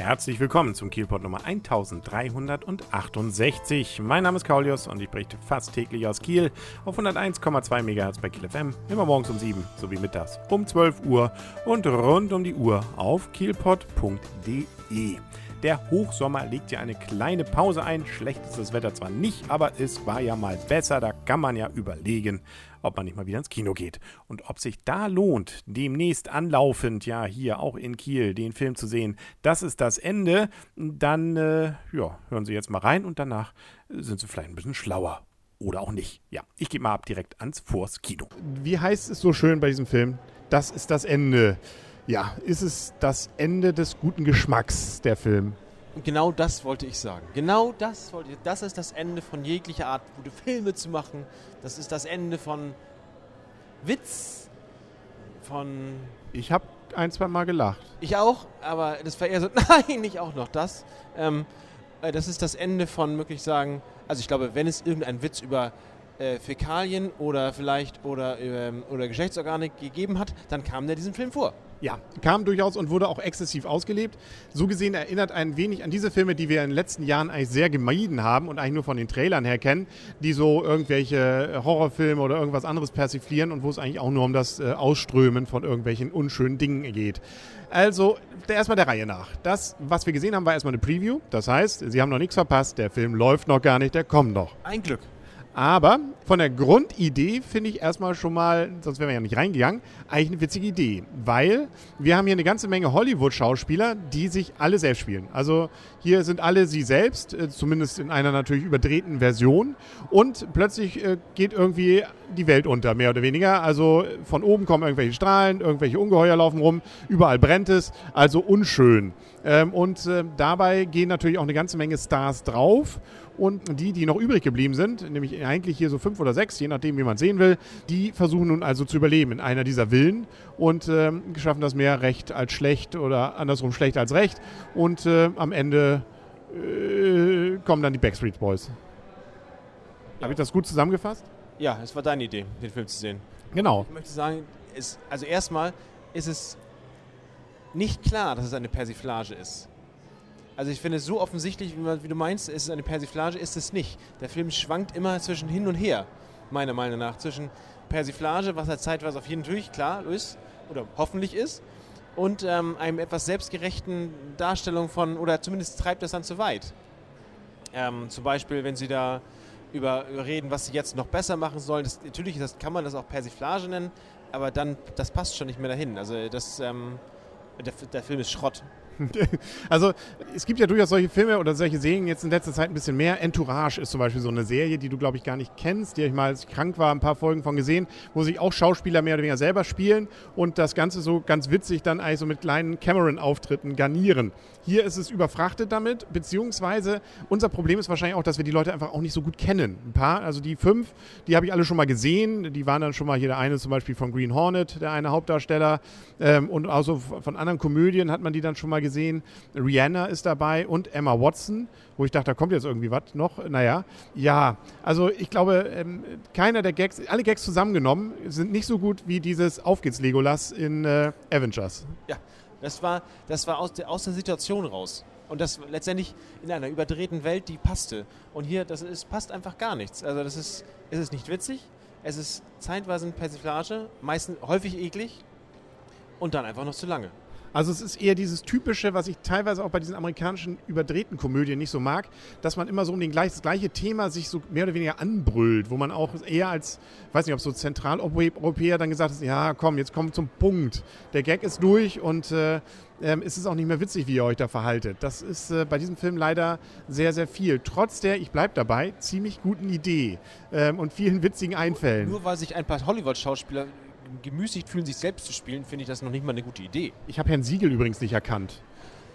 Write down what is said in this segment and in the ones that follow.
Herzlich willkommen zum Kielpot Nummer 1368. Mein Name ist Kaulius und ich berichte fast täglich aus Kiel auf 101,2 MHz bei Kiel FM, immer morgens um 7 sowie mittags um 12 Uhr und rund um die Uhr auf kielpot.de. Der Hochsommer legt ja eine kleine Pause ein. Schlecht ist das Wetter zwar nicht, aber es war ja mal besser. Da kann man ja überlegen, ob man nicht mal wieder ins Kino geht. Und ob sich da lohnt, demnächst anlaufend, ja, hier auch in Kiel, den Film zu sehen. Das ist das Ende. Dann, äh, ja, hören Sie jetzt mal rein und danach sind Sie vielleicht ein bisschen schlauer. Oder auch nicht. Ja, ich gehe mal ab direkt ans Vors Kino. Wie heißt es so schön bei diesem Film? Das ist das Ende. Ja, ist es das Ende des guten Geschmacks, der Film? Genau das wollte ich sagen. Genau das wollte ich. Das ist das Ende von jeglicher Art, gute Filme zu machen. Das ist das Ende von Witz, von. Ich habe ein, zwei Mal gelacht. Ich auch, aber das war eher so, nein, nicht auch noch das. Ähm, äh, das ist das Ende von wirklich sagen, also ich glaube, wenn es irgendeinen Witz über äh, Fäkalien oder vielleicht oder, ähm, oder Geschlechtsorgane gegeben hat, dann kam der diesem Film vor. Ja, kam durchaus und wurde auch exzessiv ausgelebt. So gesehen erinnert ein wenig an diese Filme, die wir in den letzten Jahren eigentlich sehr gemieden haben und eigentlich nur von den Trailern her kennen, die so irgendwelche Horrorfilme oder irgendwas anderes persiflieren und wo es eigentlich auch nur um das äh, Ausströmen von irgendwelchen unschönen Dingen geht. Also, erstmal der Reihe nach. Das, was wir gesehen haben, war erstmal eine Preview. Das heißt, Sie haben noch nichts verpasst. Der Film läuft noch gar nicht, der kommt noch. Ein Glück. Aber von der Grundidee finde ich erstmal schon mal, sonst wären wir ja nicht reingegangen, eigentlich eine witzige Idee. Weil wir haben hier eine ganze Menge Hollywood-Schauspieler, die sich alle selbst spielen. Also hier sind alle sie selbst, äh, zumindest in einer natürlich überdrehten Version. Und plötzlich äh, geht irgendwie die Welt unter, mehr oder weniger. Also von oben kommen irgendwelche Strahlen, irgendwelche Ungeheuer laufen rum, überall brennt es, also unschön. Ähm, und äh, dabei gehen natürlich auch eine ganze Menge Stars drauf. Und die, die noch übrig geblieben sind, nämlich eigentlich hier so fünf oder sechs, je nachdem, wie man sehen will, die versuchen nun also zu überleben in einer dieser Villen und äh, schaffen das mehr recht als schlecht oder andersrum schlecht als recht. Und äh, am Ende äh, kommen dann die Backstreet Boys. Ja. Habe ich das gut zusammengefasst? Ja, es war deine Idee, den Film zu sehen. Genau. Ich möchte sagen, es, also erstmal ist es nicht klar, dass es eine Persiflage ist. Also ich finde es so offensichtlich, wie, man, wie, du meinst, ist es eine Persiflage, ist es nicht. Der Film schwankt immer zwischen hin und her, meiner Meinung nach. Zwischen Persiflage, was er zeitweise auf jeden Fall klar ist, oder hoffentlich ist, und ähm, einem etwas selbstgerechten Darstellung von, oder zumindest treibt das dann zu weit. Ähm, zum Beispiel, wenn sie da über, reden, was sie jetzt noch besser machen sollen. Das, natürlich das, kann man das auch Persiflage nennen, aber dann, das passt schon nicht mehr dahin. Also das, ähm, der, der Film ist Schrott. Also es gibt ja durchaus solche Filme oder solche Serien jetzt in letzter Zeit ein bisschen mehr. Entourage ist zum Beispiel so eine Serie, die du, glaube ich, gar nicht kennst, die ich mal, als ich krank war, ein paar Folgen von gesehen, wo sich auch Schauspieler mehr oder weniger selber spielen und das Ganze so ganz witzig dann eigentlich so mit kleinen Cameron-Auftritten garnieren. Hier ist es überfrachtet damit, beziehungsweise unser Problem ist wahrscheinlich auch, dass wir die Leute einfach auch nicht so gut kennen. Ein paar, also die fünf, die habe ich alle schon mal gesehen. Die waren dann schon mal hier der eine zum Beispiel von Green Hornet, der eine Hauptdarsteller. Ähm, und auch so von anderen Komödien hat man die dann schon mal gesehen. Rihanna ist dabei und Emma Watson, wo ich dachte, da kommt jetzt irgendwie was noch. Naja, ja, also ich glaube, ähm, keiner der Gags, alle Gags zusammengenommen, sind nicht so gut wie dieses Auf geht's Legolas in äh, Avengers. Ja, das war, das war aus, der, aus der Situation raus. Und das letztendlich in einer überdrehten Welt, die passte. Und hier, das ist, passt einfach gar nichts. Also das ist, es ist nicht witzig, es ist zeitweise eine Persiflage, meistens häufig eklig und dann einfach noch zu lange. Also es ist eher dieses typische, was ich teilweise auch bei diesen amerikanischen überdrehten Komödien nicht so mag, dass man immer so um den gleich, das gleiche Thema sich so mehr oder weniger anbrüllt, wo man auch eher als, weiß nicht, ob so Zentraleuropäer dann gesagt hat, ja komm, jetzt kommt zum Punkt. Der Gag ist durch und äh, ähm, ist es auch nicht mehr witzig, wie ihr euch da verhaltet. Das ist äh, bei diesem Film leider sehr, sehr viel. Trotz der, ich bleibe dabei, ziemlich guten Idee ähm, und vielen witzigen Einfällen. Nur weil sich ein paar Hollywood-Schauspieler gemüßigt fühlen, sich selbst zu spielen, finde ich das noch nicht mal eine gute Idee. Ich habe Herrn Siegel übrigens nicht erkannt.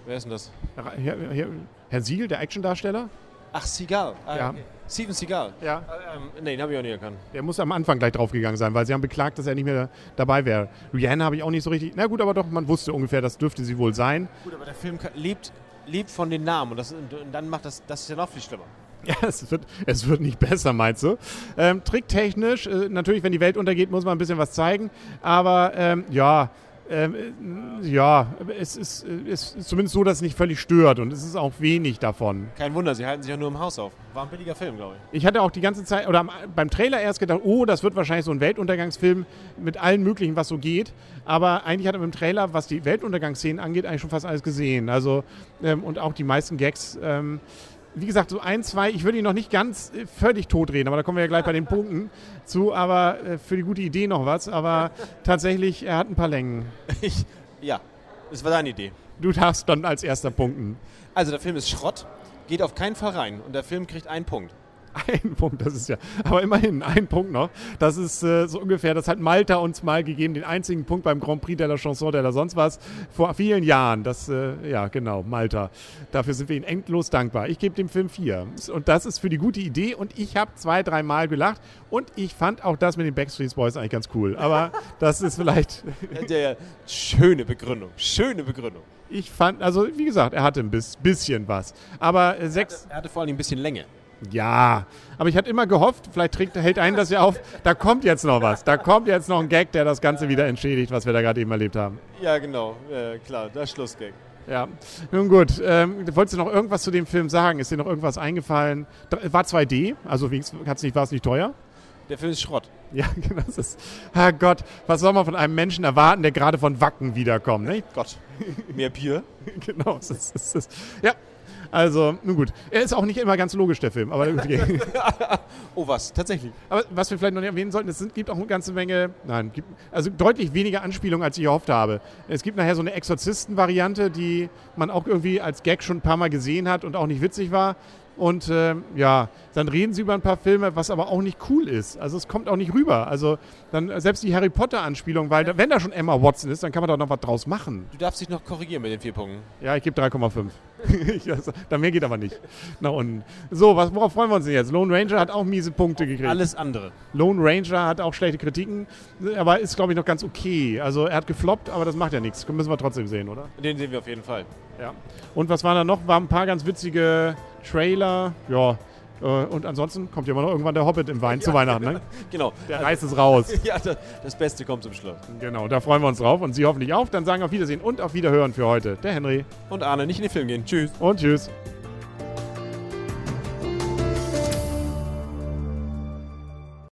Wer ist denn das? Herr, Herr, Herr Siegel, der Actiondarsteller? Ach, Seagal. Ah, ja. Okay. Steven Seagal. Ja. Äh, ähm, nee, den habe ich auch nicht erkannt. Der muss am Anfang gleich draufgegangen sein, weil sie haben beklagt, dass er nicht mehr dabei wäre. Rihanna habe ich auch nicht so richtig. Na gut, aber doch, man wusste ungefähr, das dürfte sie wohl sein. Gut, aber der Film lebt, lebt von den Namen und, das, und dann macht das, das ist ja noch viel schlimmer. Ja, es wird, es wird nicht besser, meinst du? Ähm, tricktechnisch, äh, natürlich, wenn die Welt untergeht, muss man ein bisschen was zeigen. Aber ähm, ja, Ähm, äh, ja, es ist, äh, es ist zumindest so, dass es nicht völlig stört und es ist auch wenig davon. Kein Wunder, sie halten sich ja nur im Haus auf. War ein billiger Film, glaube ich. Ich hatte auch die ganze Zeit, oder beim Trailer erst gedacht, oh, das wird wahrscheinlich so ein Weltuntergangsfilm mit allen möglichen, was so geht. Aber eigentlich hat man im Trailer, was die Weltuntergangsszenen angeht, eigentlich schon fast alles gesehen. Also, ähm, und auch die meisten Gags. Ähm, wie gesagt, so ein, zwei, ich würde ihn noch nicht ganz äh, völlig totreden, aber da kommen wir ja gleich bei den Punkten zu. Aber äh, für die gute Idee noch was. Aber tatsächlich, er hat ein paar Längen. Ich, ja, das war deine Idee. Du darfst dann als erster punkten. Also der Film ist Schrott, geht auf keinen Fall rein und der Film kriegt einen Punkt. Ein Punkt, das ist ja. Aber immerhin, ein Punkt noch. Das ist äh, so ungefähr, das hat Malta uns mal gegeben, den einzigen Punkt beim Grand Prix de la Chanson de la sonst was, vor vielen Jahren. Das, äh, ja, genau, Malta. Dafür sind wir ihnen endlos dankbar. Ich gebe dem Film vier. Und das ist für die gute Idee. Und ich habe zwei, dreimal gelacht. Und ich fand auch das mit den Backstreet Boys eigentlich ganz cool. Aber das ist vielleicht. Der, schöne Begründung, schöne Begründung. Ich fand, also wie gesagt, er hatte ein bis- bisschen was. Aber äh, sechs. Er hatte vor allem ein bisschen Länge. Ja, aber ich hatte immer gehofft, vielleicht trägt, hält einen das ja auf, da kommt jetzt noch was. Da kommt jetzt noch ein Gag, der das Ganze wieder entschädigt, was wir da gerade eben erlebt haben. Ja, genau, äh, klar, der Schlussgag. Ja, nun gut. Ähm, wolltest du noch irgendwas zu dem Film sagen? Ist dir noch irgendwas eingefallen? Dr- War 2D, also wenigstens hat's nicht, war es nicht teuer? Der Film ist Schrott. Ja, genau. Das ist, Herrgott, was soll man von einem Menschen erwarten, der gerade von Wacken wiederkommt? Ne? Gott. Mehr Bier? genau. Es ist, es ist, ja, also, nun gut. Er ist auch nicht immer ganz logisch, der Film, aber okay. Oh, was? Tatsächlich. Aber was wir vielleicht noch nicht erwähnen sollten, es gibt auch eine ganze Menge, nein, gibt, also deutlich weniger Anspielungen, als ich erhofft habe. Es gibt nachher so eine Exorzisten-Variante, die man auch irgendwie als Gag schon ein paar Mal gesehen hat und auch nicht witzig war. Und ähm, ja, dann reden sie über ein paar Filme, was aber auch nicht cool ist. Also es kommt auch nicht rüber. Also dann äh, selbst die Harry Potter-Anspielung, weil da, wenn da schon Emma Watson ist, dann kann man doch noch was draus machen. Du darfst dich noch korrigieren mit den vier Punkten. Ja, ich gebe 3,5. Ich weiß, da mehr geht aber nicht. Nach unten. So, was, worauf freuen wir uns denn jetzt? Lone Ranger hat auch miese Punkte gekriegt. Alles andere. Lone Ranger hat auch schlechte Kritiken, aber ist, glaube ich, noch ganz okay. Also er hat gefloppt, aber das macht ja nichts. Müssen wir trotzdem sehen, oder? Den sehen wir auf jeden Fall. Ja. Und was waren da noch? Waren ein paar ganz witzige Trailer. Ja. Äh, Und ansonsten kommt ja immer noch irgendwann der Hobbit im Wein zu Weihnachten. Ne? Genau. Der reißt es raus. Ja, das, das Beste kommt zum Schluss. Genau, da freuen wir uns drauf und Sie hoffentlich auch. Dann sagen wir auf Wiedersehen und auf Wiederhören für heute. Der Henry Und Arne, nicht in den Film gehen. Tschüss. und tschüss.